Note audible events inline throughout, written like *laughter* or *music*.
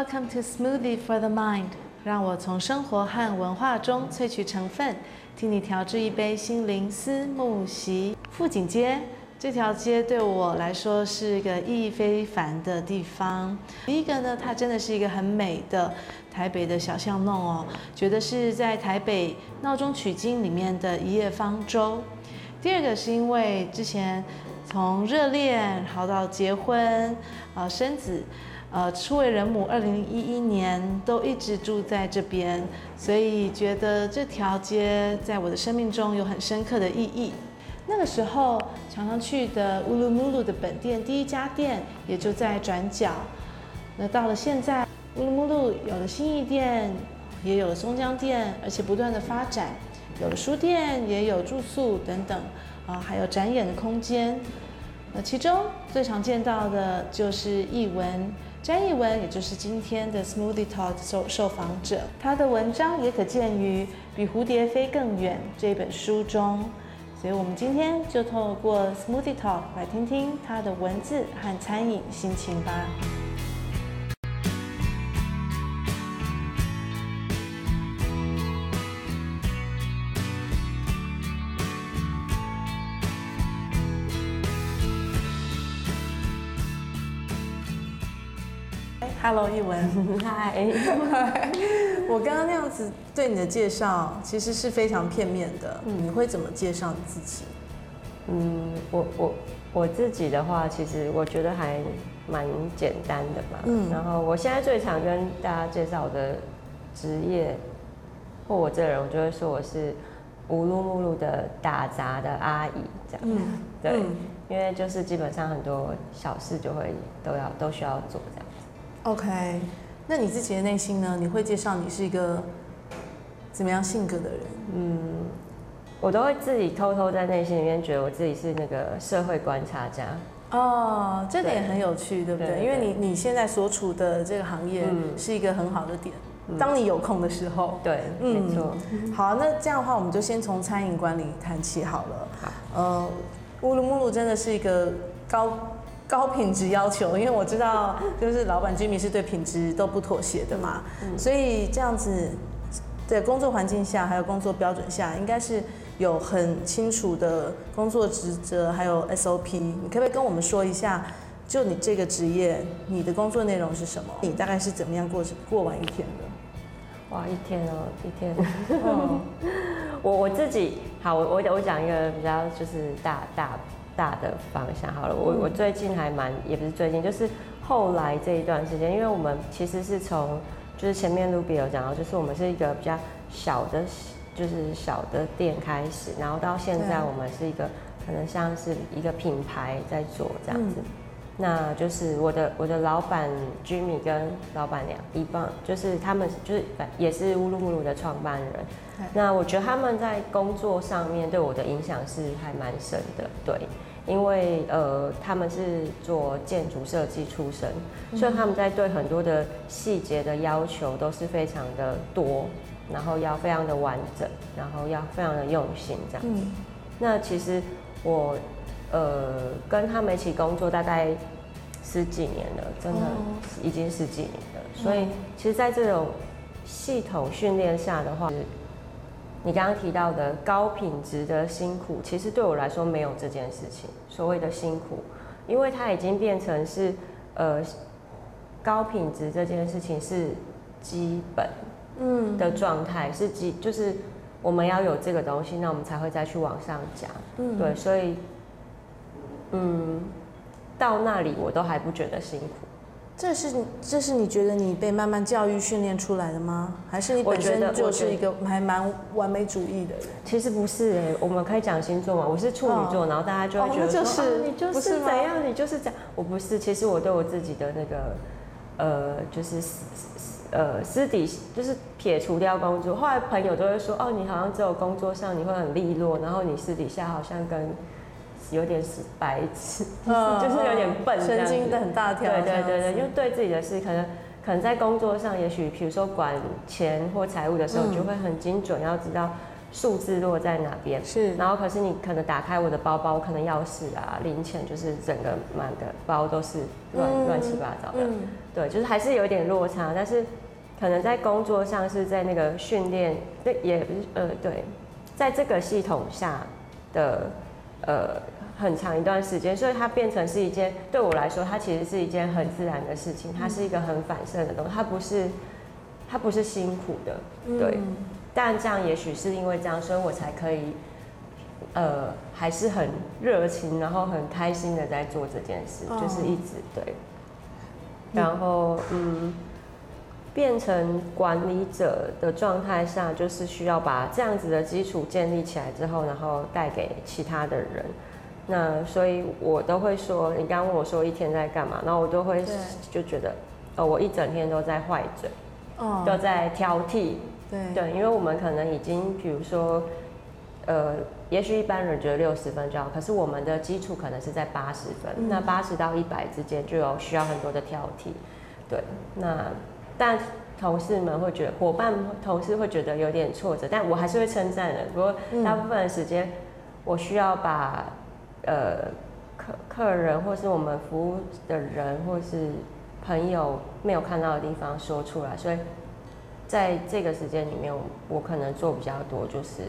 Welcome to Smoothie for the Mind，让我从生活和文化中萃取成分，替你调制一杯心灵思慕席。富锦街这条街对我来说是一个意义非凡的地方。第一个呢，它真的是一个很美的台北的小巷弄哦，觉得是在台北闹中取经里面的一叶方舟。第二个是因为之前从热恋好到结婚，呃，生子。呃，初为人母，二零一一年都一直住在这边，所以觉得这条街在我的生命中有很深刻的意义。那个时候常常去的乌鲁木鲁的本店第一家店也就在转角。那到了现在，乌鲁木鲁有了新义店，也有了松江店，而且不断的发展，有了书店，也有住宿等等，啊，还有展演的空间。那其中最常见到的就是艺文。詹艺文，也就是今天的 Smoothie Talk 受受访者，他的文章也可见于《比蝴蝶飞更远》这本书中，所以我们今天就透过 Smoothie Talk 来听听他的文字和餐饮心情吧。Hello，一文，*laughs* 嗨，*laughs* 我刚刚那样子对你的介绍，其实是非常片面的。嗯，你会怎么介绍你自己？嗯，我我我自己的话，其实我觉得还蛮简单的嘛。嗯，然后我现在最常跟大家介绍我的职业，或我这个人，我就会说我是乌鲁木鲁的打杂的阿姨这样。嗯，对，嗯，因为就是基本上很多小事就会都要都需要做这样。OK，那你自己的内心呢？你会介绍你是一个怎么样性格的人？嗯，我都会自己偷偷在内心里面觉得我自己是那个社会观察家。哦，这点很有趣，对，对不对？对对对，因为你你现在所处的这个行业是一个很好的点。嗯、当你有空的时候，对，嗯、没错。好，那这样的话，我们就先从餐饮管理谈起好了。好，呃，乌鲁木鲁真的是一个高。高品质要求，因为我知道，就是老板居民是对品质都不妥协的嘛，嗯，所以这样子，在工作环境下，还有工作标准下，应该是有很清楚的工作职责，还有 SOP。你可不可以跟我们说一下，就你这个职业，你的工作内容是什么？你大概是怎么样过过完一天的？哇，一天哦，一天。*laughs* 哦，我我自己，好，我我我讲一个比较就是大大。大的方向。好了，我我最近还蛮，也不是最近，就是后来这一段时间，因为我们其实是从，就是前面 Ruby 有讲到，就是我们是一个比较小的，就是小的店开始，然后到现在我们是一个可能像是一个品牌在做这样子，嗯、那就是我的我的老板 Jimmy 跟老板娘一棒，就是他们就是也是乌鲁木鲁的创办人，那我觉得他们在工作上面对我的影响是还蛮深的，对。因为呃，他们是做建筑设计出身，所以他们在对很多的细节的要求都是非常的多，然后要非常的完整，然后要非常的用心这样子。嗯、那其实我呃跟他们一起工作大概十几年了，真的已经十几年了。所以其实，在这种系统训练下的话。你刚刚提到的高品质的辛苦，其实对我来说没有这件事情。所谓的辛苦，因为它已经变成是，呃，高品质这件事情是基本，嗯的状态，嗯、是基就是我们要有这个东西，那我们才会再去往上讲。嗯，对，所以，嗯，到那里我都还不觉得辛苦。这是这是你觉得你被慢慢教育训练出来的吗？还是你本身就是一个还蛮完美主义的人？其实不是哎，我们可以讲星座嘛。我是处女座，哦、然后大家就会觉得说、哦就是啊、你就是怎样，你就是这样。我不是，其实我对我自己的那个呃，就是呃私底就是撇除掉工作，后来朋友都会说哦，你好像只有工作上你会很利落，然后你私底下好像跟。有点是白痴，就是有点笨，神经的很大条。对对对对，因为对自己的事，可能可能在工作上，也许比如说管钱或财务的时候，就会很精准，要知道数字落在哪边。是。然后可是你可能打开我的包包，可能钥匙啊、零钱就是整个满的包都是乱乱、嗯、七八糟的。嗯。对，就是还是有点落差，但是可能在工作上是在那个训练，对，也不是呃对，在这个系统下的呃。很长一段时间，所以它变成是一件对我来说，它其实是一件很自然的事情。它是一个很反射的东西，它不是，它不是辛苦的，对。嗯、但这样也许是因为这样，所以我才可以，呃，还是很热情，然后很开心的在做这件事，哦、就是一直对。然后，嗯，变成管理者的状态下，就是需要把这样子的基础建立起来之后，然后带给其他的人。那所以，我都会说，你刚刚问我说一天在干嘛，然后我都会就觉得，呃，我一整天都在坏嘴，哦，都在挑剔，对。对，因为我们可能已经，比如说，呃，也许一般人觉得六十分就好，可是我们的基础可能是在八十分，嗯、那八十到一百之间就有需要很多的挑剔，对，那但同事们会觉得，伙伴同事会觉得有点挫折，但我还是会称赞的，不过大部分的时间，我需要把。呃，客客人或是我们服务的人或是朋友没有看到的地方说出来，所以在这个时间里面，我可能做比较多，就是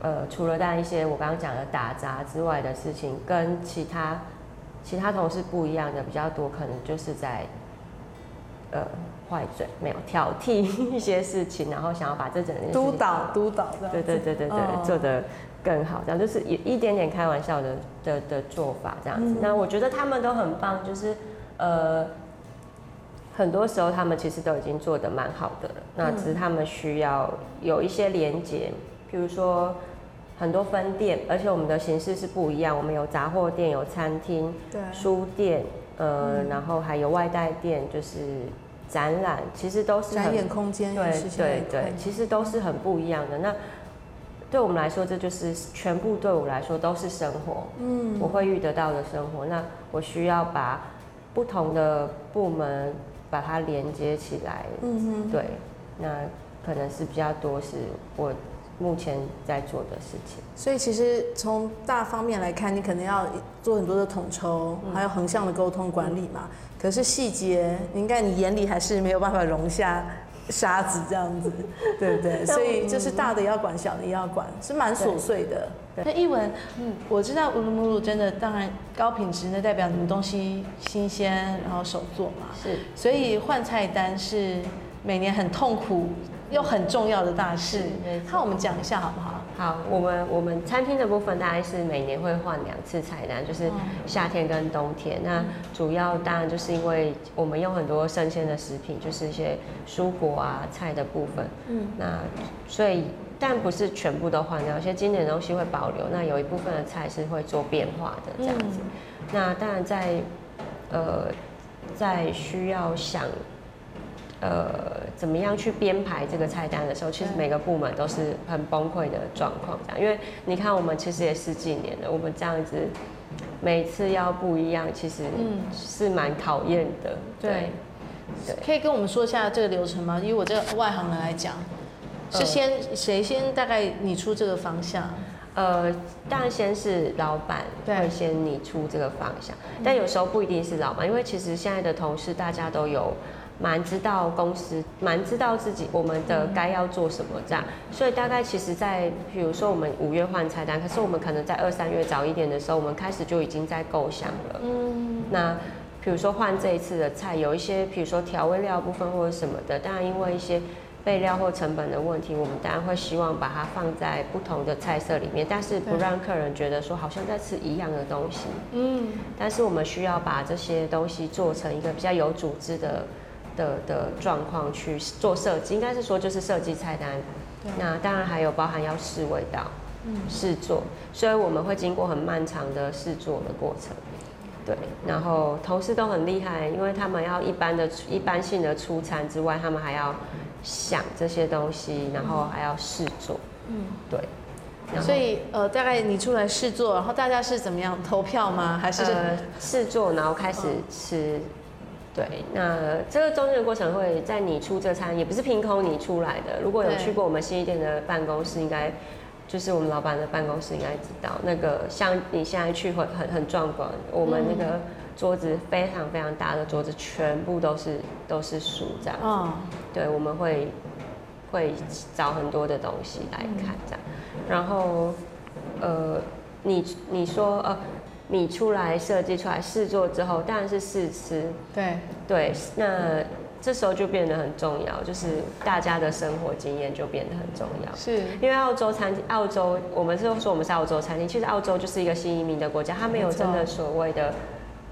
呃，除了带一些我刚刚讲的打杂之外的事情，跟其他其他同事不一样的比较多，可能就是在呃坏嘴，没有挑剔一些事情，然后想要把这整件事情督导督导，对对对对对，哦、做的。更好，这样就是一一点点开玩笑的的的做法，这样子。那我觉得他们都很棒，就是呃，很多时候他们其实都已经做得蛮好的了。那只是他们需要有一些连接，比如说很多分店，而且我们的形式是不一样。我们有杂货店，有餐厅，对，书店，呃，然后还有外带店，就是展览，其实都是展演空间，对对对，其实都是很不一样的。那对我们来说，这就是全部对我来说都是生活，嗯，我会遇得到的生活。那我需要把不同的部门把它连接起来，嗯哼，对，那可能是比较多是我目前在做的事情。所以其实从大方面来看，你可能要做很多的统筹，还有横向的沟通管理嘛。嗯，可是细节，应该你眼里还是没有办法容下。沙子这样子，*laughs* 对不对？所以就是大的要管，小的也要管，是蛮琐碎的。那一文，嗯，我知道乌鲁木鲁真的，当然高品质那，代表你们东西新鲜，然后手做嘛。是。所以换菜单是每年很痛苦又很重要的大事。那我们讲一下好不好？好，我们我们餐厅的部分大概是每年会换两次菜单，就是夏天跟冬天。那主要当然就是因为我们用很多生鲜的食品，就是一些蔬果啊菜的部分。嗯，那所以但不是全部都换掉，有些经典的东西会保留。那有一部分的菜是会做变化的这样子。那当然在呃在需要想。呃，怎么样去编排这个菜单的时候，其实每个部门都是很崩溃的状况，这样，因为你看我们其实也十几年了，我们这样子每次要不一样，其实是蛮考验的。嗯、对，对，可以跟我们说一下这个流程吗？以我这个外行人来讲，是先谁先大概你出这个方向？呃，当然先是老板会先你出这个方向，但有时候不一定是老板，因为其实现在的同事大家都有。蛮知道公司，蛮知道自己我们的该要做什么这样，所以大概其实，在比如说我们五月换菜单，可是我们可能在二三月早一点的时候，我们开始就已经在构想了。嗯，那比如说换这一次的菜，有一些比如说调味料部分或者什么的，当然因为一些备料或成本的问题，我们当然会希望把它放在不同的菜色里面，但是不让客人觉得说好像在吃一样的东西。嗯，但是我们需要把这些东西做成一个比较有组织的。的的状况去做设计，应该是说就是设计菜单。对那当然还有包含要试味道，嗯，试做，所以我们会经过很漫长的试做的过程。对，然后同事都很厉害，因为他们要一般的一般性的出餐之外，他们还要想这些东西，然后还要试做。嗯，对。所以呃，大概你出来试做，然后大家是怎么样投票吗？还是试、呃、做，然后开始吃？对，那这个中间的过程会在你出这餐，也不是凭空你出来的。如果有去过我们新一店的办公室，应该就是我们老板的办公室，应该知道那个像你现在去会很很壮观。我们那个桌子非常非常大的桌子，全部都是都是书这样子。哦、对，我们会会找很多的东西来看这样。然后呃，你你说呃。你出来设计出来试做之后，当然是试吃。对对，那这时候就变得很重要，就是大家的生活经验就变得很重要。是，因为澳洲餐澳洲，我们是说我们是澳洲餐厅，其实澳洲就是一个新移民的国家，它没有真的所谓的，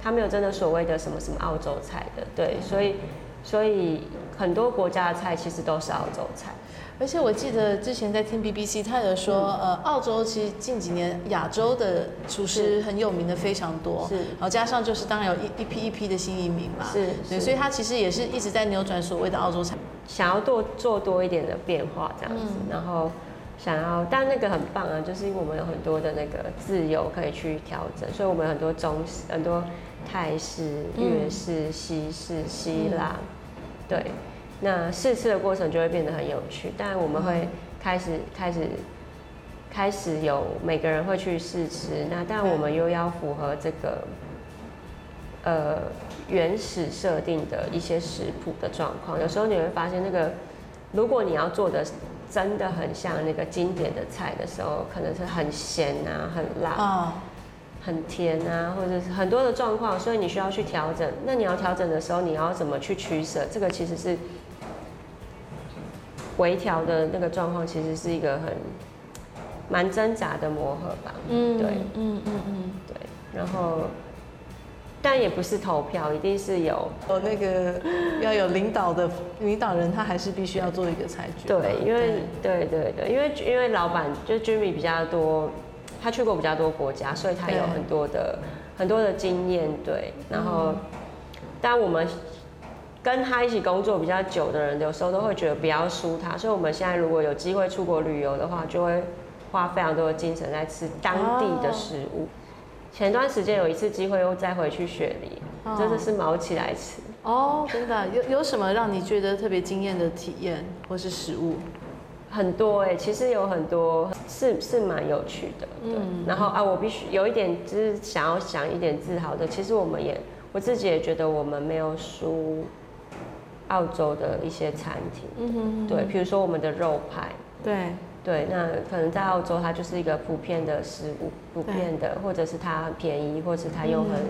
它没有真的所谓的什么什么澳洲菜的。对，所以所以很多国家的菜其实都是澳洲菜。而且我记得之前在听 BBC，他有说，嗯、呃，澳洲其实近几年亚洲的厨师很有名的非常多，是，然后加上就是当然有一一批一批的新移民嘛，是，对，所以他其实也是一直在扭转所谓的澳洲菜，想要多做多一点的变化这样子，嗯、然后想要，但那个很棒啊，就是因为我们有很多的那个自由可以去调整，所以我们有很多中式、很多泰式、粤式、西式、希腊，嗯、对。那试吃的过程就会变得很有趣，但我们会开始开始开始有每个人会去试吃，那但我们又要符合这个呃原始设定的一些食谱的状况。有时候你会发现，那个如果你要做的真的很像那个经典的菜的时候，可能是很咸啊、很辣、很甜啊，或者是很多的状况，所以你需要去调整。那你要调整的时候，你要怎么去取舍？这个其实是。微调的那个状况，其实是一个很蛮挣扎的磨合吧。嗯，对，嗯嗯嗯，对。然后，但也不是投票，一定是有有那个 *gasps* 要有领导的领导人，他还是必须要做一个裁决。对，因为对对对，因为因为老板就是 Jimmy 比较多，他去过比较多国家，所以他有很多的很多的经验。对，然后，但我们。跟他一起工作比较久的人，有时候都会觉得不要输他，所以我们现在如果有机会出国旅游的话，就会花非常多的精神在吃当地的食物。Oh. 前段时间有一次机会又再回去雪梨，oh. 真的是毛起来吃。哦，oh, 真的有有什么让你觉得特别惊艳的体验或是食物？很多哎、欸，其实有很多是是蛮有趣的。对，嗯、然后啊，我必须有一点就是想要想一点自豪的，其实我们也我自己也觉得我们没有输。澳洲的一些餐厅，嗯哼嗯哼，对，比如说我们的肉派，对。对，那可能在澳洲它就是一个普遍的食物，普遍的，或者是它很便宜，或者是它用很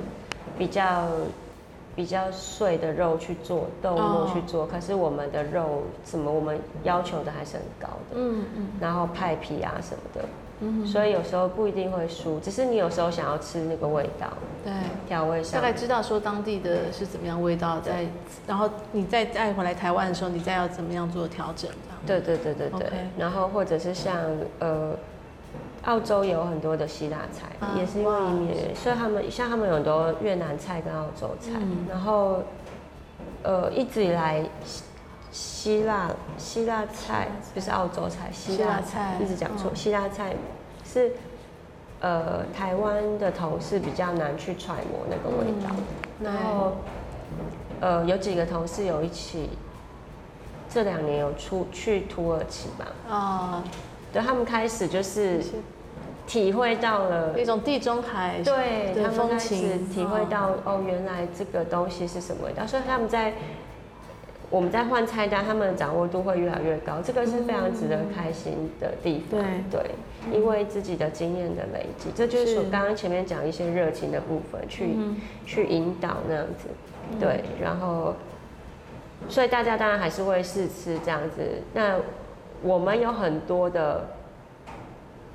比较、嗯、比较碎的肉去做豆末去做，哦、可是我们的肉什么我们要求的还是很高的，嗯嗯，然后派皮啊什么的。嗯，所以有时候不一定会输，只是你有时候想要吃那个味道，对，调味上，大概知道说当地的是怎么样味道，再然后你再再回来台湾的时候，你再要怎么样做调整，对对对对对，然后或者是像呃，澳洲有很多的希腊菜，也是因为移民，所以他们像他们有很多越南菜跟澳洲菜，然后呃一直以来。希腊希腊菜不是澳洲菜，希腊菜。一直讲错。希腊菜是呃台湾的同事比较难去揣摩那个味道，然后呃有几个同事有一起这两年有出去土耳其吧，哦，对，他们开始就是体会到了一种地中海对他们开始体会到哦原来这个东西是什么味道，所以他们在。我们在换菜单，他们的掌握度会越来越高，这个是非常值得开心的地方。嗯、对，对，因为自己的经验的累积，这就是我刚刚前面讲一些热情的部分，去、嗯、去引导那样子。对，然后，所以大家当然还是会试吃这样子。那我们有很多的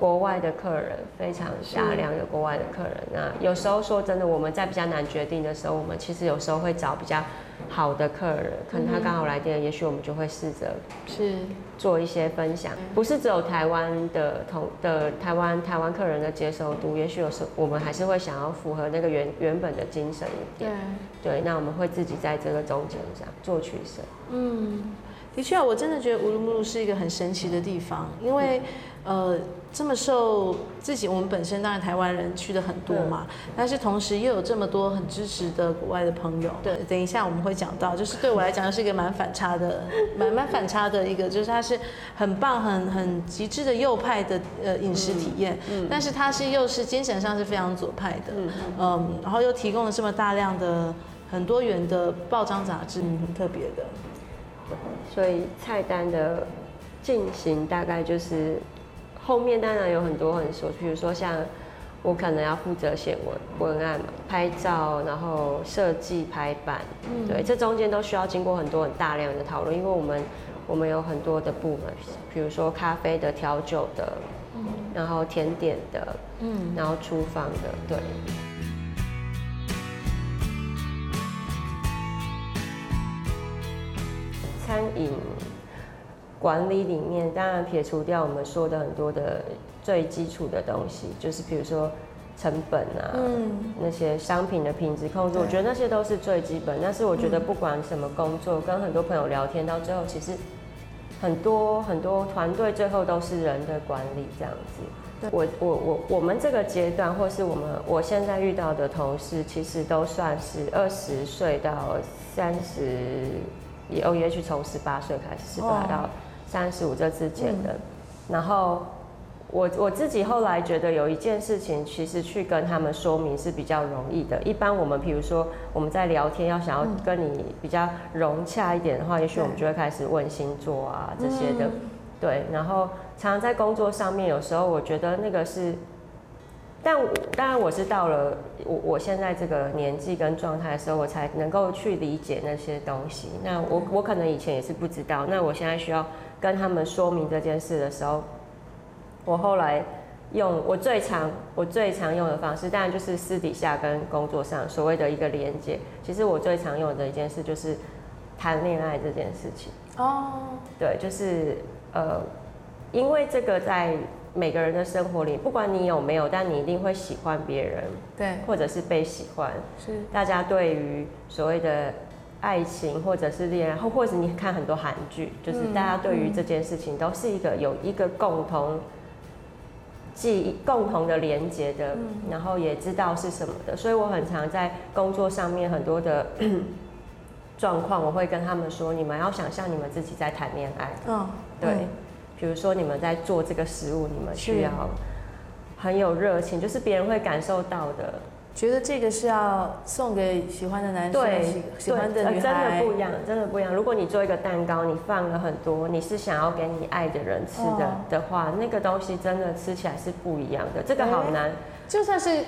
国外的客人，非常大量的国外的客人。那有时候说真的，我们在比较难决定的时候，我们其实有时候会找比较。好的客人，可能他刚好来电，嗯、也许我们就会试着是做一些分享，不是只有台湾的同的台湾台湾客人的接受度，也许有时候我们还是会想要符合那个原原本的精神一点，对，对，那我们会自己在这个中间这样做取舍。嗯，的确，我真的觉得乌鲁木齐是一个很神奇的地方，因为。呃，这么受自己，我们本身当然台湾人去的很多嘛，但是同时又有这么多很支持的国外的朋友。对，等一下我们会讲到，就是对我来讲是一个蛮反差的，*laughs* 蛮蛮反差的一个，就是它是很棒、很很极致的右派的呃饮食体验，嗯，但是它是又是精神上是非常左派的，嗯，嗯，然后又提供了这么大量的很多元的报章杂志，嗯，很特别的。所以菜单的进行大概就是。后面当然有很多很琐，比如说像我可能要负责写文文案嘛，拍照，然后设计排版，嗯、对，这中间都需要经过很多很大量的讨论，因为我们我们有很多的部门，比如说咖啡的、调酒的，嗯、然后甜点的，嗯，然后厨房的，对，餐饮。管理里面当然撇除掉我们说的很多的最基础的东西，就是比如说成本啊，嗯、那些商品的品质控制，我觉得那些都是最基本。但是我觉得不管什么工作，嗯、跟很多朋友聊天到最后，其实很多很多团队最后都是人的管理这样子。对我我我我们这个阶段，或是我们我现在遇到的同事，其实都算是二十岁到三十，也也许从十八岁开始，十八到。三十五这之间的，嗯、然后我我自己后来觉得有一件事情，其实去跟他们说明是比较容易的。一般我们比如说我们在聊天，要想要跟你比较融洽一点的话，嗯、也许我们就会开始问星座啊这些的，嗯、对。然后常常在工作上面，有时候我觉得那个是。但当然，我是到了我我现在这个年纪跟状态的时候，我才能够去理解那些东西。那我我可能以前也是不知道。那我现在需要跟他们说明这件事的时候，我后来用我最常我最常用的方式，当然就是私底下跟工作上所谓的一个连接。其实我最常用的一件事就是谈恋爱这件事情。哦，对，就是呃，因为这个在。每个人的生活里，不管你有没有，但你一定会喜欢别人，对，或者是被喜欢。是，大家对于所谓的爱情或者是恋爱，或或者你看很多韩剧，就是大家对于这件事情都是一个有一个共同记忆、共同的连接的，然后也知道是什么的。所以我很常在工作上面很多的 *clears throat* 状况，我会跟他们说：你们要想象你们自己在谈恋爱。嗯，对。比如说你们在做这个食物，你们需要很有热情，就是别人会感受到的，觉得这个是要送给喜欢的男生，对，喜欢的女孩，真的不一样，真的不一样。如果你做一个蛋糕，你放了很多，你是想要给你爱的人吃的的话，那个东西真的吃起来是不一样的。这个好难，就算是。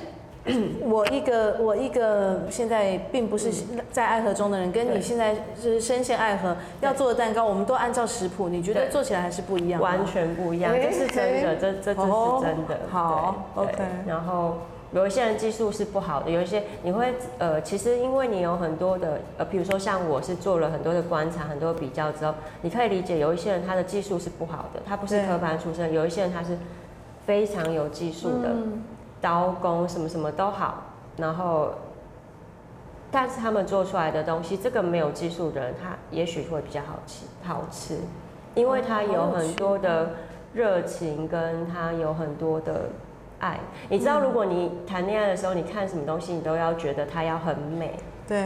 *clears throat* 我一个我一个现在并不是在爱河中的人，跟你现在是深陷爱河要做的蛋糕，我们都按照食谱，你觉得做起来还是不一样？完全不一样，这是真的，这这这是真的。好，OK。然后有一些人技术是不好的，有一些你会呃，其实因为你有很多的呃，比如说像我是做了很多的观察，很多比较之后，你可以理解有一些人他的技术是不好的，他不是科班出身，有一些人他是非常有技术的。刀工什么什么都好，然后，但是他们做出来的东西，这个没有技术的人，他也许会比较好吃，好吃，因为他有很多的热情，跟他有很多的爱。你知道，如果你谈恋爱的时候，你看什么东西，你都要觉得它要很美。对，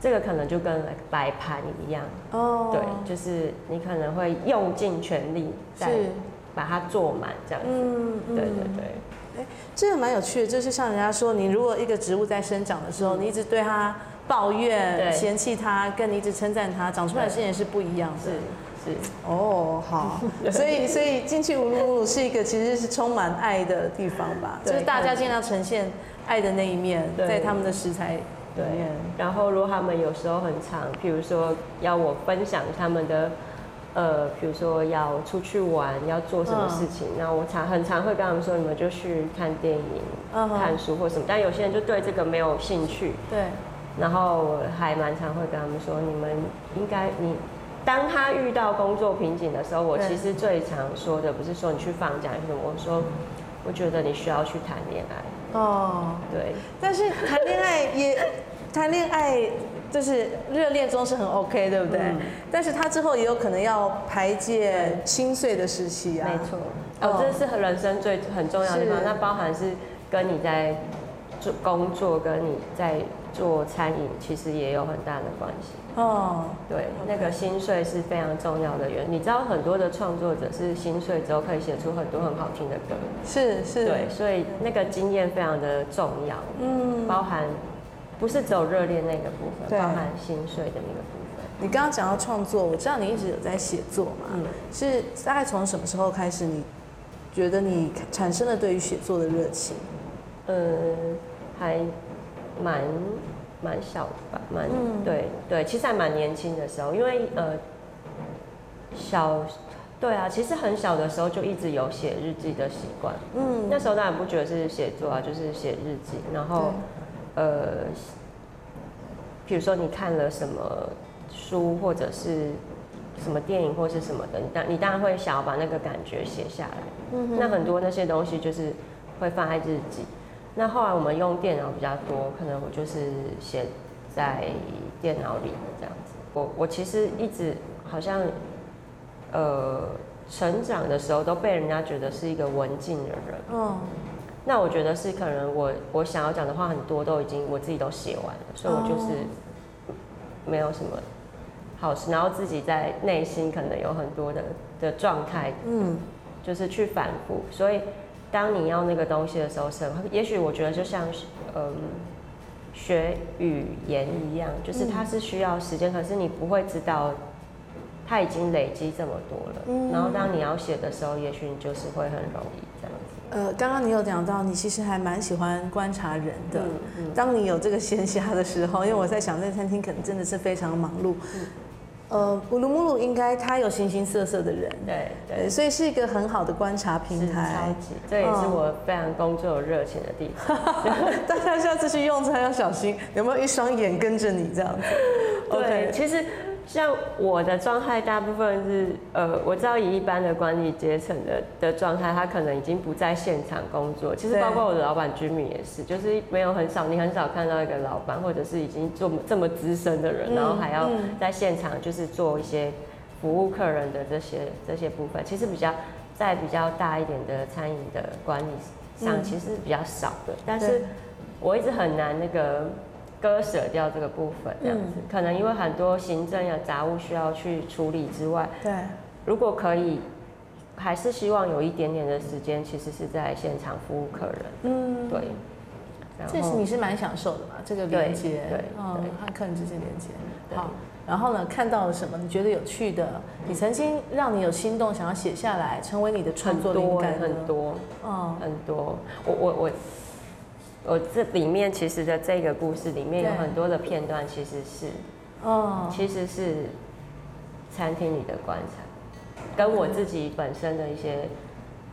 这个可能就跟摆盘一样。哦，对，就是你可能会用尽全力在把它做满这样子。嗯，对对对。哎，这个蛮有趣的，就是像人家说，你如果一个植物在生长的时候，嗯、你一直对它抱怨、嫌弃它，跟你一直称赞它，长出来的事情是不一样的。是是哦，好，*laughs* 所以所以进去乌鲁木齐是一个其实是充满爱的地方吧？就是大家尽量呈现爱的那一面，在他们的食材里面。然后如果他们有时候很长，譬如说要我分享他们的。呃，比如说要出去玩，要做什么事情，那、嗯、我常很常会跟他们说，你们就去看电影、嗯、看书或什么。但有些人就对这个没有兴趣，对。然后还蛮常会跟他们说，你们应该你，当他遇到工作瓶颈的时候，我其实最常说的不是说你去放假什么，我说我觉得你需要去谈恋爱。哦，对。但是谈恋爱也 *laughs* 谈恋爱。这是热恋中是很 OK，对不对？嗯、但是他之后也有可能要排解心碎的时期啊。没错，哦，这是人生最很重要的地方，那包含是跟你在做工作，跟你在做餐饮，其实也有很大的关系。哦，对，那个心碎是非常重要的原因。你知道很多的创作者是心碎之后可以写出很多很好听的歌。是是。对，所以那个经验非常的重要。嗯，包含。不是只有热恋那个部分，对包含心碎的那个部分。你刚刚讲到创作，我知道你一直有在写作嘛？嗯，是大概从什么时候开始，你觉得你产生了对于写作的热情？呃，还蛮蛮小的吧，蛮、嗯、对对，其实还蛮年轻的时候，因为呃小对啊，其实很小的时候就一直有写日记的习惯。嗯，那时候当然不觉得是写作啊，就是写日记，然后。呃，比如说你看了什么书，或者是什么电影，或是什么的，你当你当然会想要把那个感觉写下来。嗯哼。那很多那些东西就是会放在日记。那后来我们用电脑比较多，可能我就是写在电脑里这样子。我我其实一直好像，呃，成长的时候都被人家觉得是一个文静的人。嗯。那我觉得是可能我我想要讲的话很多都已经我自己都写完了，所以我就是没有什么好事，然后自己在内心可能有很多的的状态，嗯，就是去反复。所以当你要那个东西的时候，是也许我觉得就像嗯学语言一样，就是它是需要时间，可是你不会知道它已经累积这么多了。然后当你要写的时候，也许你就是会很容易。呃，刚刚你有讲到，你其实还蛮喜欢观察人的。嗯嗯、当你有这个闲暇的时候，因为我在想，那餐厅可能真的是非常忙碌。嗯、呃，乌鲁木鲁应该他有形形色色的人，对对，对，所以是一个很好的观察平台。超级，这也是我非常工作有热情的地方。*laughs* 大家下次去用餐要小心，有没有一双眼跟着你这样子？对，Okay. 其实。像我的状态，大部分是呃，我知道以一般的管理阶层的的状态，他可能已经不在现场工作。其实包括我的老板居民也是，就是没有很少，你很少看到一个老板或者是已经做这么资深的人，然后还要在现场就是做一些服务客人的这些这些部分。其实比较在比较大一点的餐饮的管理上，其实是比较少的。但是我一直很难那个。割舍掉这个部分，这样子，嗯、可能因为很多行政的杂物需要去处理之外，对，如果可以，还是希望有一点点的时间，其实是在现场服务客人，嗯，对。这是你是蛮享受的嘛？这个连接，对，嗯，和客人之间连接，好。然后呢，看到了什么？你觉得有趣的？你曾经让你有心动，想要写下来，成为你的创作灵感很多，嗯，很多。我我我。我这里面其实的这个故事里面有很多的片段，其实是，哦，其实是餐厅里的观察，跟我自己本身的一些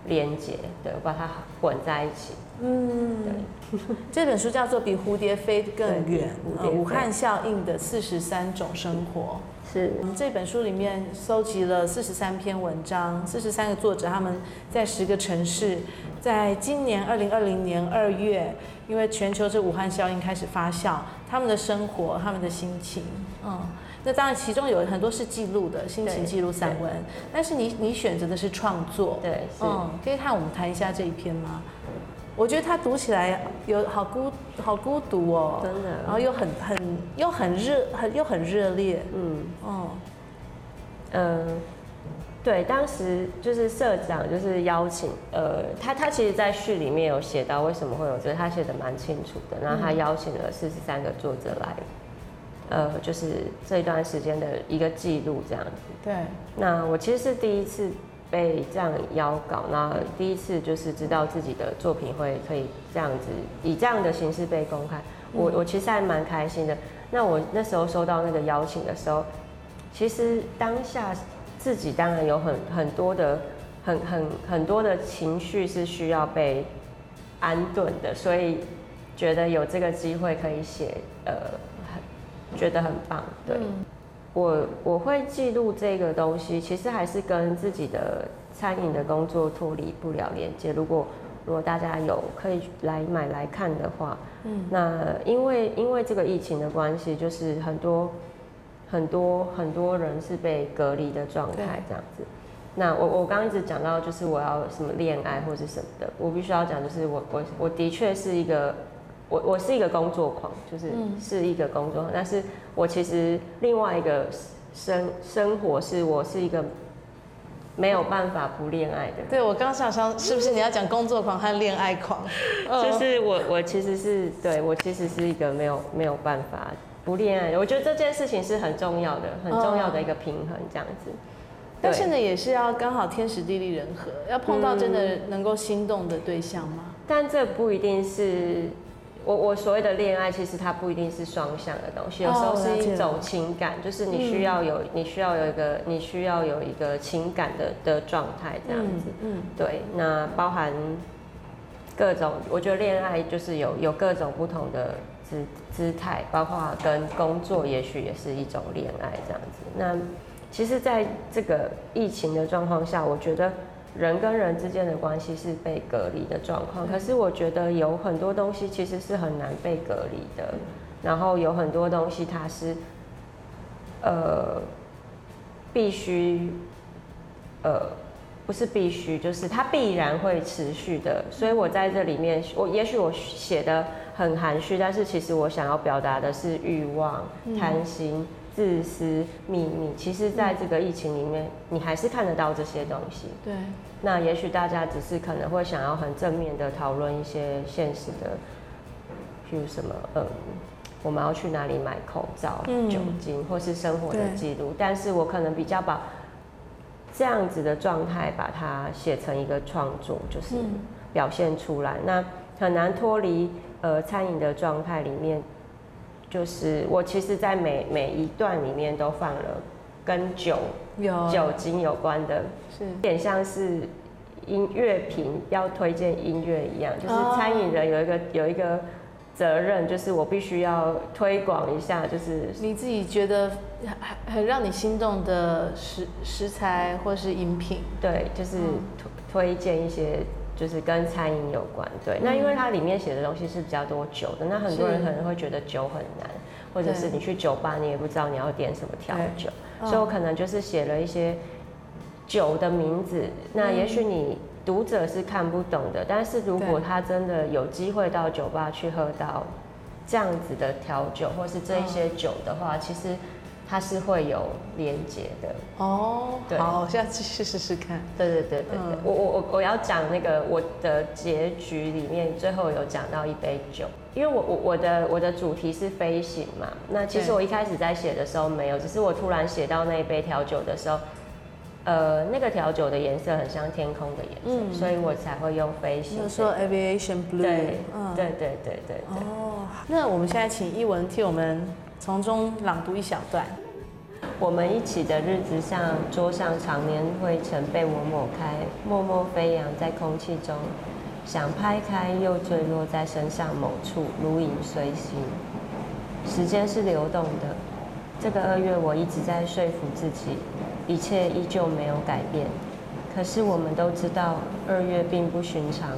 连接，对，我把它混在一起。嗯，对。*laughs* *laughs* 这本书叫做《比蝴蝶飞更远》，武汉效应的四十三种生活。是，我们这本书里面搜集了四十三篇文章，四十三个作者，他们在十个城市，在今年二零二零年二月，因为全球这武汉效应开始发酵，他们的生活，他们的心情，嗯，那当然其中有很多是记录的心情记录散文，但是你你选择的是创作，对，嗯，可以看我们谈一下这一篇吗？我觉得他读起来有好孤好孤独哦，真的，然后又很很又很热很又很热烈，嗯。哦，呃，对，当时就是社长就是邀请，呃，他他其实，在序里面有写到为什么会有这个，他写的蛮清楚的，然后他邀请了四十三个作者来，呃，就是这一段时间的一个记录这样子。对，那我其实是第一次。被这样邀稿，那第一次就是知道自己的作品会可以这样子以这样的形式被公开，我我其实还蛮开心的。那我那时候收到那个邀请的时候，其实当下自己当然有很很多的很很很多的情绪是需要被安顿的，所以觉得有这个机会可以写，呃，很觉得很棒，对。嗯我我会记录这个东西，其实还是跟自己的餐饮的工作脱离不了连接。如果如果大家有可以来买来看的话，嗯，那因为因为这个疫情的关系，就是很多很多很多人是被隔离的状态这样子。那我我刚刚一直讲到，就是我要什么恋爱或者什么的，我必须要讲，就是我我我的确是一个，我我是一个工作狂，就是是一个工作狂，但是我其实另外一个生生活是我是一个没有办法不恋爱的。对，我刚想想，是不是你要讲工作狂和恋爱狂？就是我我其实是对我其实是一个没有没有办法不恋爱的，我觉得这件事情是很重要的，很重要的一个平衡，这样子。但现在也是要刚好天时地利人和，要碰到真的能够心动的对象吗？嗯，但这不一定是我我所谓的恋爱，其实它不一定是双向的东西，有时候是一种情感，就是你需要有你需要有一个你需要有一个情感的的状态这样子。嗯，对，那包含各种，我觉得恋爱就是有有各种不同的姿姿态，包括跟工作，也许也是一种恋爱这样子。那其实，在这个疫情的状况下，我觉得人跟人之间的关系是被隔离的状况。可是，我觉得有很多东西其实是很难被隔离的。然后，有很多东西它是，呃，必须，呃，不是必须，就是它必然会持续的。所以我在这里面，我也许我写的很含蓄，但是其实我想要表达的是欲望、贪心。嗯自私、秘密，其实在这个疫情里面，你还是看得到这些东西。对。那也许大家只是可能会想要很正面的讨论一些现实的，譬如什么，嗯，我们要去哪里买口罩、酒精，或是生活的记录。但是我可能比较把这样子的状态，把它写成一个创作，就是表现出来。那很难脱离呃餐饮的状态里面。就是我其实，在每每一段里面都放了跟酒有。酒精有关的，是。有点像是音乐品要推荐音乐一样，就是餐饮人有一个有一个责任，就是我必须要推广一下，就是你自己觉得很很让你心动的食食材或是饮品，对，就是推推荐一些。就是跟餐饮有关，对。那因为它里面写的东西是比较多酒的，那很多人可能会觉得酒很难，或者是你去酒吧你也不知道你要点什么调酒，所以我可能就是写了一些酒的名字。那也许你读者是看不懂的，但是如果他真的有机会到酒吧去喝到这样子的调酒，或是这一些酒的话，其实。它是会有连接的哦，对，好，我现在继续试试看。对对对对对，嗯、我我我我要讲那个我的结局里面最后有讲到一杯酒，因为我我我的我的主题是飞行嘛，那其实我一开始在写的时候没有，只是我突然写到那一杯调酒的时候，呃，那个调酒的颜色很像天空的颜色，嗯、所以我才会用飞行。就说 aviation blue。对对对对对。哦，那我们现在请一文替我们。从中朗读一小段。我们一起的日子，像桌上常年灰尘被我抹开，默默飞扬在空气中，想拍开又坠落在身上某处，如影随形。时间是流动的，这个二月我一直在说服自己，一切依旧没有改变。可是我们都知道，二月并不寻常。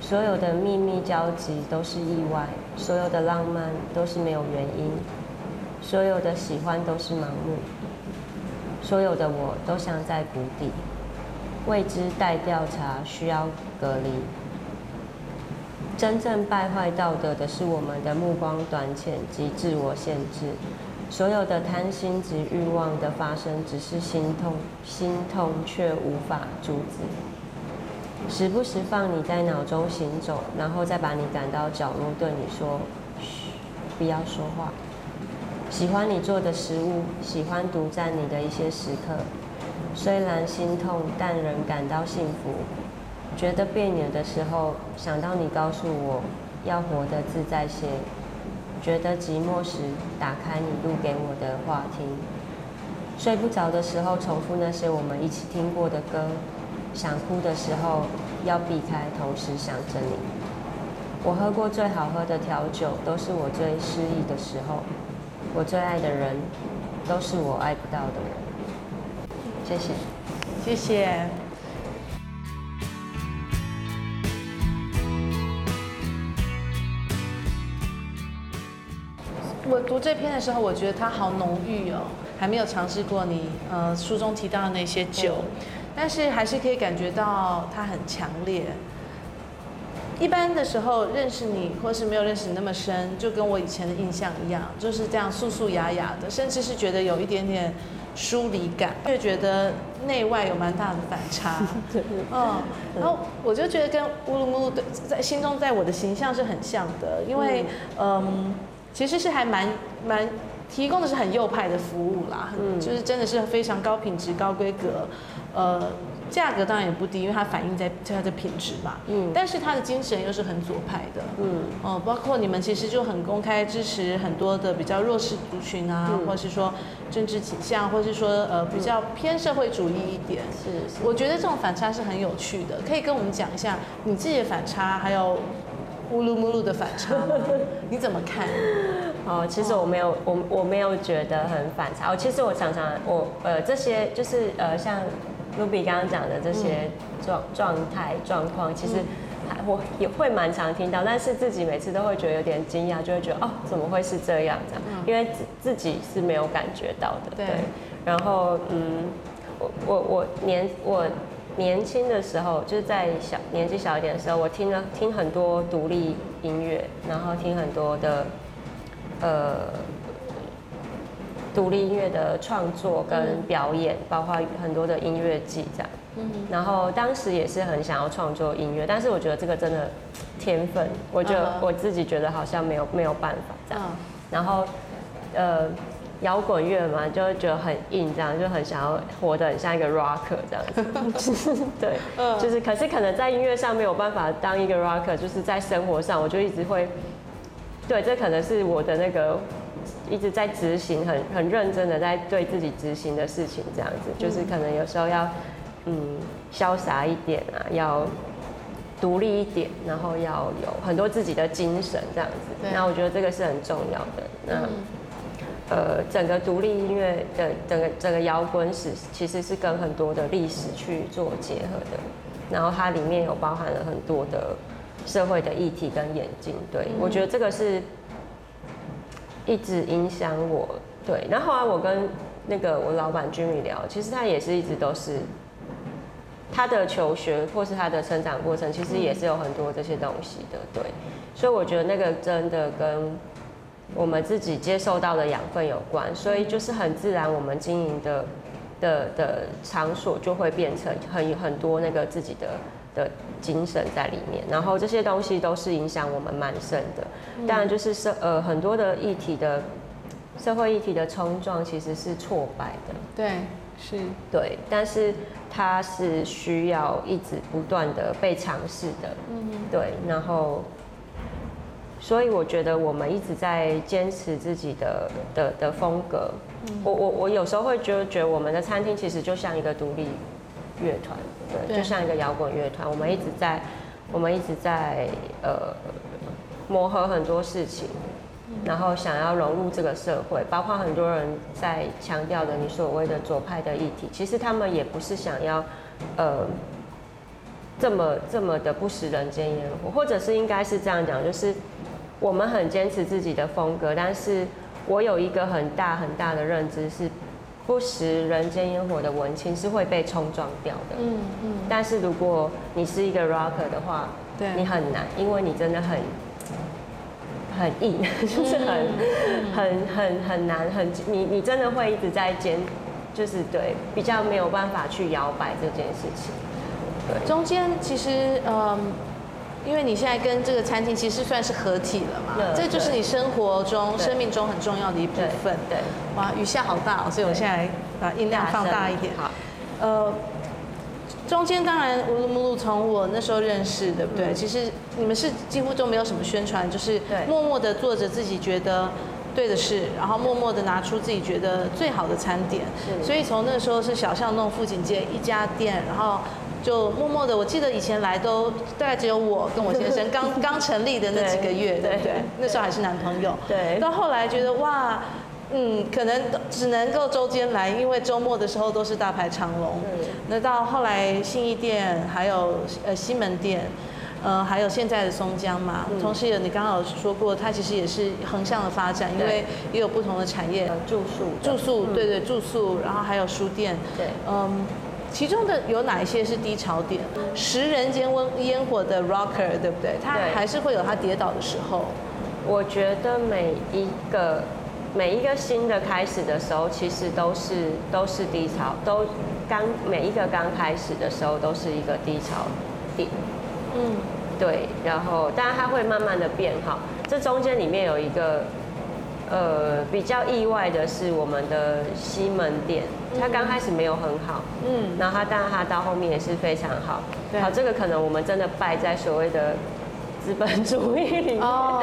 所有的秘密交集都是意外，所有的浪漫都是没有原因，所有的喜欢都是盲目，所有的我都像在谷底，未知待调查，需要隔离。真正败坏道德的是我们的目光短浅及自我限制，所有的贪心及欲望的发生只是心痛，心痛却无法阻止。时不时放你在脑中行走，然后再把你赶到角落，对你说：“嘘，不要说话。”喜欢你做的食物，喜欢独占你的一些时刻。虽然心痛，但仍感到幸福。觉得别扭的时候，想到你告诉我要活得自在些。觉得寂寞时，打开你录给我的话听。睡不着的时候，重复那些我们一起听过的歌。想哭的时候要避开同时想着你。我喝过最好喝的调酒都是我最失意的时候。我最爱的人都是我爱不到的人。谢谢。谢谢。我读这篇的时候我觉得它好浓郁哦还没有尝试过你呃书中提到的那些酒。但是还是可以感觉到它很强烈。一般的时候认识你，或是没有认识你那么深，就跟我以前的印象一样，就是这样素素雅雅的，甚至是觉得有一点点疏离感，就觉得内外有蛮大的反差。*laughs* 嗯，然后我就觉得跟乌鲁木鲁的在心中，在我的形象是很像的，因为嗯，嗯，其实是还蛮蛮提供的是很右派的服务啦，嗯，就是真的是非常高品质、高规格，呃。价格当然也不低，因为它反映在它的品质嘛。嗯。但是它的精神又是很左派的。嗯。哦，包括你们其实就很公开支持很多的比较弱势族群啊，嗯、或是说政治倾向，或是说呃比较偏社会主义一点。是是。我觉得这种反差是很有趣的，可以跟我们讲一下你自己的反差，还有乌噜木噜的反差吗？*laughs* 你怎么看？哦，其实我没有，我我没有觉得很反差。哦，其实我常常我呃这些就是呃像。Ruby 刚刚讲的这些状状态状况，其实我也会蛮常听到，但是自己每次都会觉得有点惊讶，就会觉得哦，怎么会是这样这样？因为自自己是没有感觉到的。对。然后嗯，我我我年我年轻的时候，就是在小年纪小一点的时候，我听了听很多独立音乐，然后听很多的呃。独立音乐的创作跟表演，嗯、包括很多的音乐季这样。嗯。然后当时也是很想要创作音乐，但是我觉得这个真的天分，我觉得我自己觉得好像没有没有办法这样。嗯、然后，呃，摇滚乐嘛，就会觉得很硬，这样就很想要活得很像一个 rocker 这样子。*laughs* 对。嗯。就是，可是可能在音乐上没有办法当一个 rocker，就是在生活上，我就一直会，对，这可能是我的那个。一直在执行很很认真的在对自己执行的事情，这样子就是可能有时候要嗯潇洒一点啊，要独立一点，然后要有很多自己的精神这样子。那我觉得这个是很重要的。那呃，整个独立音乐的整个整个摇滚史其实是跟很多的历史去做结合的，然后它里面有包含了很多的社会的议题跟演进。对，我觉得这个是。一直影响我，对。然后后来我跟那个我老板 Jimmy 聊，其实他也是一直都是他的求学或是他的成长过程，其实也是有很多这些东西的，对。所以我觉得那个真的跟我们自己接受到的养分有关，所以就是很自然，我们经营的的的场所就会变成很很多那个自己的。的精神在里面，然后这些东西都是影响我们蛮深的。当然，就是社呃很多的议题的社会议题的冲撞其实是挫败的。对，是。对，但是它是需要一直不断的被尝试的。嗯哼。对，然后，所以我觉得我们一直在坚持自己的的的风格。嗯。我我我有时候会觉得，觉得我们的餐厅其实就像一个独立乐团。对，就像一个摇滚乐团，我们一直在，我们一直在呃磨合很多事情，然后想要融入这个社会，包括很多人在强调的你所谓的左派的议题，其实他们也不是想要呃这么这么的不食人间烟火，或者是应该是这样讲，就是我们很坚持自己的风格，但是我有一个很大很大的认知是。不食人间烟火的文青是会被冲撞掉的。嗯嗯。但是如果你是一个 rocker 的话，对，你很难，因为你真的很很硬，*laughs* 就是很很很很难，很你你真的会一直在坚，就是对，比较没有办法去摇摆这件事情。对。中间其实嗯。因为你现在跟这个餐厅其实算是合体了嘛，这就是你生活中、生命中很重要的一部分。对，哇，雨下好大哦，所以我现在把音量放大一点。好，呃，中间当然乌鲁木鲁从我那时候认识，对不对？其实你们是几乎都没有什么宣传，就是默默的做着自己觉得对的事，然后默默的拿出自己觉得最好的餐点。所以从那时候是小巷弄富锦街一家店，然后。就默默的，我记得以前来都大概只有我跟我先生刚 *laughs* 刚成立的那几个月，对不对？那时候还是男朋友。对。到后来觉得哇，嗯，可能只能够周间来，因为周末的时候都是大排长龙。那到后来信义店还有呃西门店，呃，还有现在的松江嘛，嗯、同时有你刚刚有说过，它其实也是横向的发展，因为也有不同的产业，住宿，住宿，对对，住宿，然后还有书店，对，嗯，其中的有哪一些是低潮点？食人间温烟火的 rocker，对不对？他还是会有他跌倒的时候。我觉得每一个每一个新的开始的时候，其实都是都是低潮，都刚每一个刚开始的时候都是一个低潮点。嗯，对，然后当然它会慢慢的变好。这中间里面有一个呃比较意外的是我们的西门店，它刚开始没有很好，嗯，然后它当然它到后面也是非常好。对好，这个可能我们真的败在所谓的。资本主义里面哦，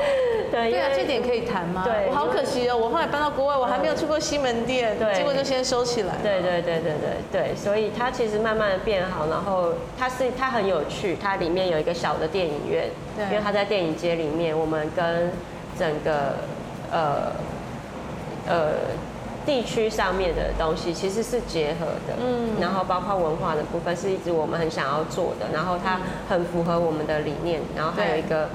对对啊，这点可以谈吗？对，我好可惜哦，我后来搬到国外，我还没有去过西门店，对，结果就先收起来。对对对对对对，所以它其实慢慢的变好，然后它是它很有趣，它里面有一个小的电影院，对，因为它在电影街里面，我们跟整个呃呃。地区上面的东西其实是结合的，嗯，然后包括文化的部分是一直我们很想要做的，然后它很符合我们的理念，然后还有一个，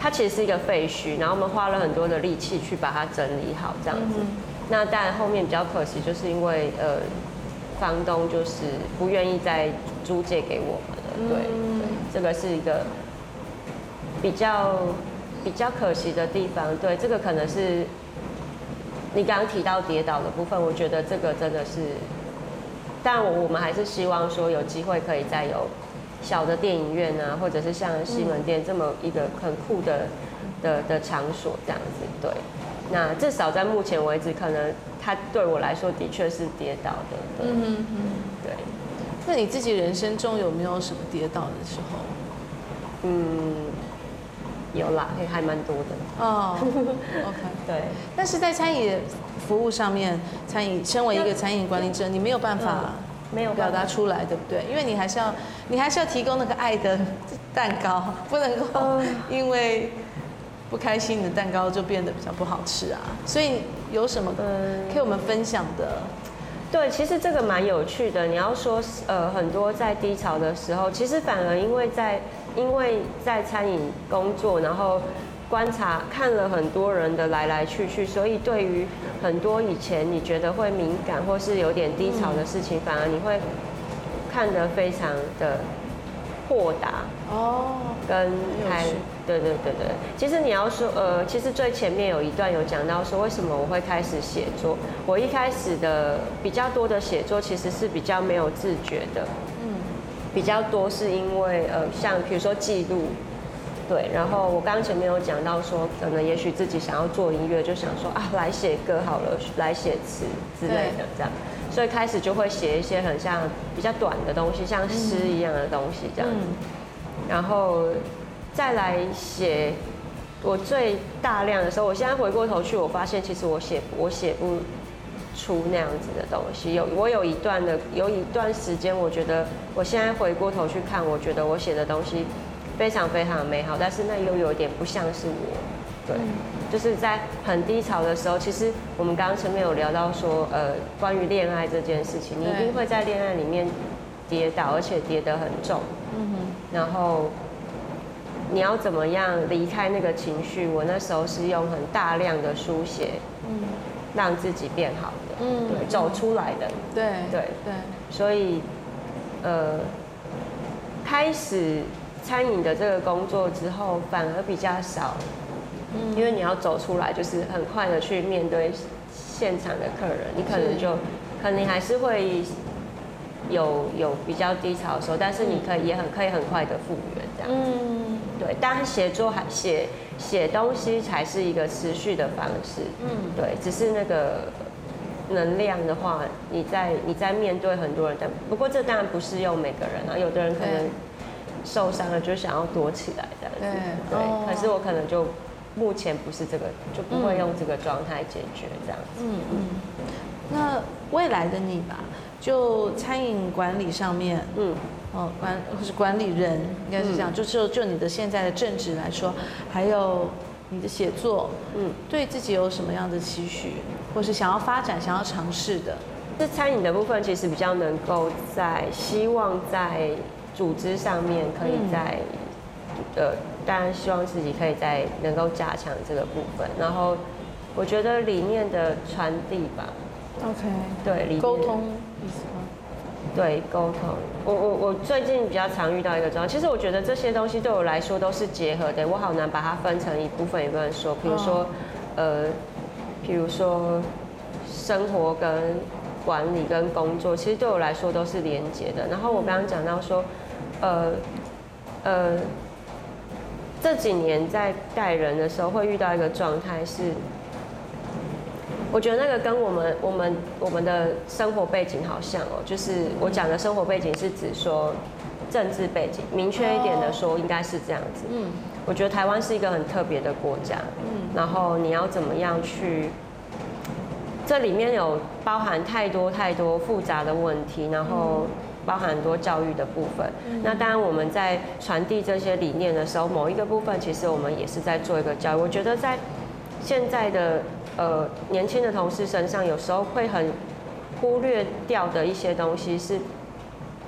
它其实是一个废墟，然后我们花了很多的力气去把它整理好这样子。那但后面比较可惜，就是因为呃，房东就是不愿意再租借给我们了，对，对，这个是一个比较比较可惜的地方，对，这个可能是。你刚刚提到跌倒的部分，我觉得这个真的是，但我我们还是希望说有机会可以再有小的电影院啊，或者是像西门店这么一个很酷的的的场所这样子。对，那至少在目前为止，可能它对我来说的确是跌倒的。嗯，嗯嗯对。那你自己人生中有没有什么跌倒的时候？嗯。有啦，也还蛮多的哦。*laughs* OK，对。但是在餐饮服务上面，餐饮身为一个餐饮管理者，你没有办法没有表达出来，对不对？因为你还是要你还是要提供那个爱的蛋糕，*laughs* 不能够因为不开心，你的蛋糕就变得比较不好吃啊。所以有什么可以我们分享的？对，其实这个蛮有趣的。你要说呃，很多在低潮的时候，其实反而因为在。因为在餐饮工作，然后观察看了很多人的来来去去，所以对于很多以前你觉得会敏感或是有点低潮的事情，反而你会看得非常的豁达哦，跟开，对对对对。其实你要说，呃，其实最前面有一段有讲到说，为什么我会开始写作？我一开始的比较多的写作，其实是比较没有自觉的。比较多是因为呃，像比如说记录，对，然后我刚刚前面有讲到说，可能也许自己想要做音乐，就想说啊，来写歌好了，来写词之类的这样，所以开始就会写一些很像比较短的东西，像诗一样的东西这样子，然后再来写我最大量的时候，我现在回过头去，我发现其实我写我写不。出那样子的东西，有我有一段的有一段时间，我觉得我现在回过头去看，我觉得我写的东西非常非常美好，但是那又有点不像是我，对，嗯、就是在很低潮的时候，其实我们刚刚前面有聊到说，呃，关于恋爱这件事情，你一定会在恋爱里面跌倒，而且跌得很重，嗯哼，然后你要怎么样离开那个情绪？我那时候是用很大量的书写，嗯，让自己变好的。嗯，对，走出来的，对对。对，所以，呃，开始餐饮的这个工作之后，反而比较少，嗯，因为你要走出来，就是很快的去面对现场的客人，你可能就，可能你还是会有有比较低潮的时候，但是你可以也很可以很快的复原这样子，嗯，对，但写作还写写东西才是一个持续的方式，嗯，对，只是那个。能量的话，你在你在面对很多人，但不过这当然不适用每个人啊。有的人可能受伤了就想要躲起来的，对对。可是我可能就目前不是这个，就不会用这个状态解决这样子。嗯嗯。那未来的你吧，就餐饮管理上面，嗯，哦管或是管理人应该是这样，就就就你的现在的正职来说，还有。你的写作，嗯，对自己有什么样的期许，或是想要发展、想要尝试的？这餐饮的部分其实比较能够在希望在组织上面可以在呃，当然希望自己可以在能够加强这个部分。然后我觉得理念的传递吧。OK。对，理念沟通意思吗？对，沟通。我我我最近比较常遇到一个状况，其实我觉得这些东西对我来说都是结合的，我好难把它分成一部分一部分说。比如说，呃，比如说生活跟。管理跟工作，其实对我来说都是连接的。然后我刚刚讲到说，呃，呃，这几年在带人的时候会遇到一个状态是，我觉得那个跟我们我们我们的生活背景好像哦，就是我讲的生活背景是指说政治背景，明确一点的说应该是这样子。嗯，我觉得台湾是一个很特别的国家。嗯，然后你要怎么样去？这里面有包含太多太多复杂的问题，然后包含很多教育的部分。嗯、那当然我们在传递这些理念的时候，某一个部分其实我们也是在做一个教育。我觉得在现在的呃年轻的同事身上，有时候会很忽略掉的一些东西是，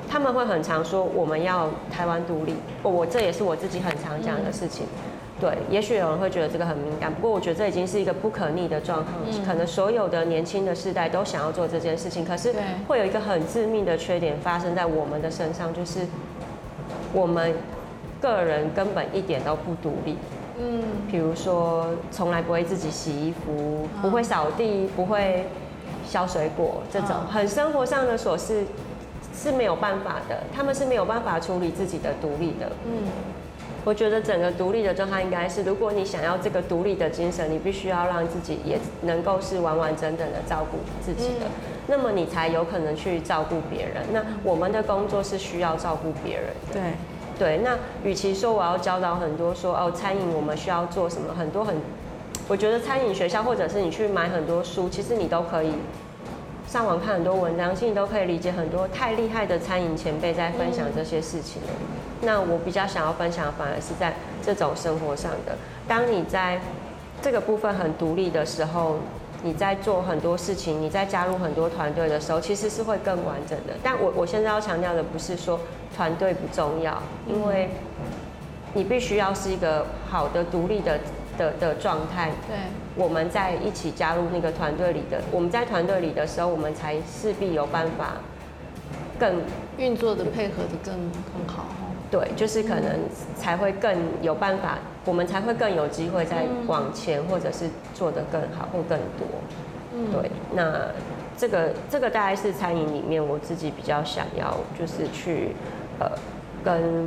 他们会很常说我们要台湾独立，我这也是我自己很常讲的事情。嗯对，也许有人会觉得这个很敏感，不过我觉得这已经是一个不可逆的状况。嗯、可能所有的年轻的世代都想要做这件事情，可是会有一个很致命的缺点发生在我们的身上，就是我们个人根本一点都不独立。嗯，比如说从来不会自己洗衣服，不会扫地，不会削水果，这种很生活上的琐事是没有办法的，他们是没有办法处理自己的独立的。嗯。我觉得整个独立的状态应该是，如果你想要这个独立的精神，你必须要让自己也能够是完完整整的照顾自己的，那么你才有可能去照顾别人。那我们的工作是需要照顾别人的。对对，那与其说我要教导很多说哦，餐饮我们需要做什么，很多很，我觉得餐饮学校或者是你去买很多书，其实你都可以。上网看很多文章，其实你都可以理解很多太厉害的餐饮前辈在分享这些事情了。那我比较想要分享，反而是在这种生活上的。当你在这个部分很独立的时候，你在做很多事情，你在加入很多团队的时候，其实是会更完整的。但我我现在要强调的不是说团队不重要，因为你必须要是一个好的独立的。的的状态，对，我们在一起加入那个团队里的，我们在团队里的时候，我们才势必有办法更运作的配合的更更好。对，就是可能才会更有办法，我们才会更有机会再往前，或者是做得更好或更多。嗯，对，那这个这个大概是餐饮里面我自己比较想要，就是去呃跟。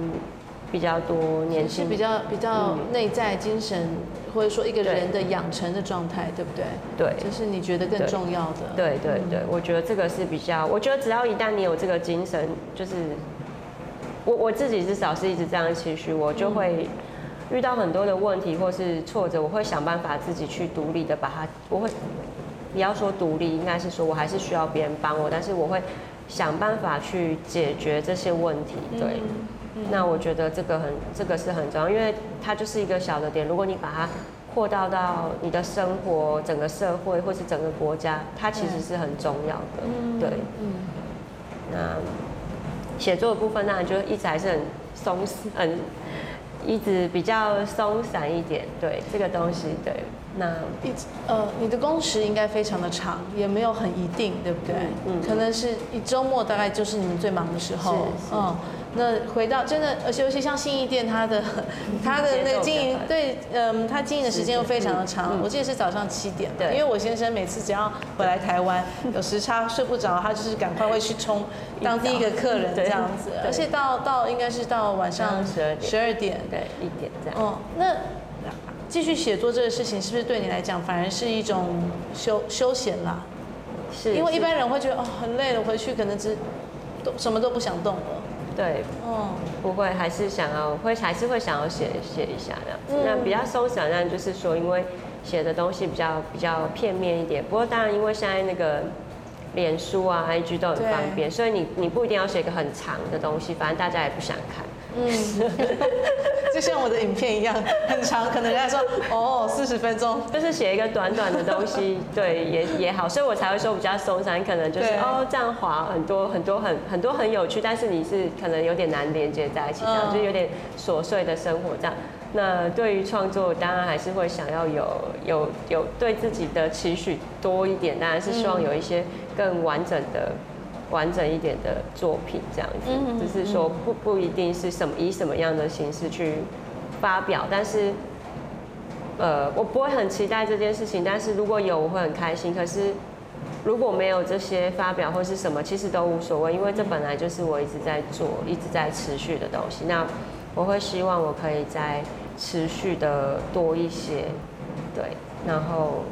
比较多年轻，比较比较内在精神，或者说一个人的养成的状态，对不对？对，就是你觉得更重要的。对对对，我觉得这个是比较，我觉得只要一旦你有这个精神，就是我我自己至少是一直这样的期许，我就会遇到很多的问题或是挫折，我会想办法自己去独立的把它，我会你要说独立，应该是说我还是需要别人帮我，但是我会想办法去解决这些问题，对。那我觉得这个很，这个是很重要，因为它就是一个小的点。如果你把它扩大到你的生活、整个社会或是整个国家，它其实是很重要的。嗯、对，嗯。那写作的部分当然就一直还是很松很，一直比较松散一点。对，这个东西，对。那一呃，你的工时应该非常的长，也没有很一定，对不对？嗯。可能是一周末大概就是你们最忙的时候。嗯。那回到真的，而且尤其像信义店，它的 *laughs* 它的那个经营，对，嗯，它经营的时间又非常的长。我记得是早上七点，对，因为我先生每次只要回来台湾有时差睡不着，他就是赶快会去冲当第一个客人这样子，而且到到应该是到晚上十二点，十二点，对，一点这样。哦，那继续写作这个事情，是不是对你来讲反而是一种休休闲啦？是，因为一般人会觉得哦很累了，回去可能只都什么都不想动。了。对，嗯，不会，还是想要会，还是会想要写写一下这样子。那比较松散，但就是说，因为写的东西比较比较片面一点。不过当然，因为现在那个脸书啊、IG 都很方便，所以你你不一定要写一个很长的东西，反正大家也不想看。嗯，*laughs* 就像我的影片一样，很长，可能人家说哦四十分钟，就是写一个短短的东西，对，也也好，所以我才会说比较松散，可能就是哦这样滑很多很多很很多很有趣，但是你是可能有点难连接在一起，这样、嗯、就有点琐碎的生活这样。那对于创作，当然还是会想要有有有对自己的期许多一点，当然是希望有一些更完整的。完整一点的作品，这样子，只是说不不一定是什么以什么样的形式去发表，但是，呃，我不会很期待这件事情，但是如果有，我会很开心。可是如果没有这些发表或是什么，其实都无所谓，因为这本来就是我一直在做、一直在持续的东西。那我会希望我可以再持续的多一些，对，然后，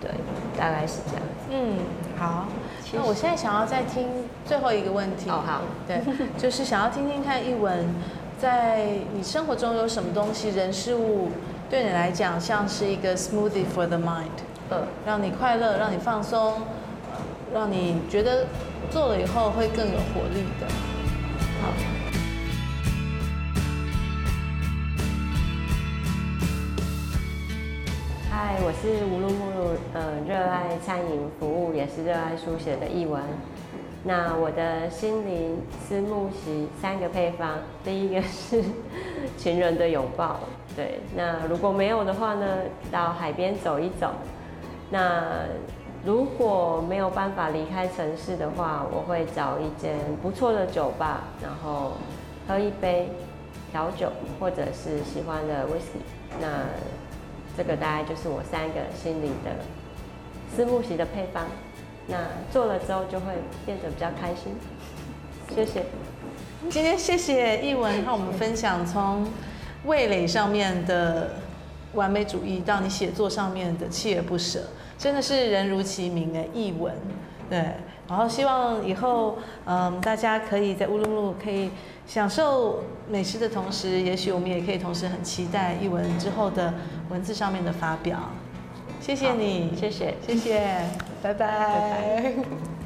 对，大概是这样子。嗯，好。那我现在想要再听最后一个问题。哦，好，对，就是想要听听看一文，在你生活中有什么东西、人事物，对你来讲像是一个 smoothie for the mind，嗯，让你快乐，让你放松，让你觉得做了以后会更有活力的。好。我是乌鲁木路，呃，热爱餐饮服务，也是热爱书写的译文。那我的心灵思慕席三个配方，第一个是情人的拥抱，对。那如果没有的话呢，到海边走一走。那如果没有办法离开城市的话，我会找一间不错的酒吧，然后喝一杯调酒，或者是喜欢的 whisky。那这个大概就是我三个心灵的思慕席的配方，那做了之后就会变得比较开心。谢谢。今天谢谢艺文和我们分享从味蕾上面的完美主义到你写作上面的锲而不舍，真的是人如其名的艺文。对，然后希望以后嗯大家可以在乌鲁木可以享受美食的同时，也许我们也可以同时很期待译文之后的文字上面的发表。谢谢你，谢谢，谢谢，拜拜。拜拜。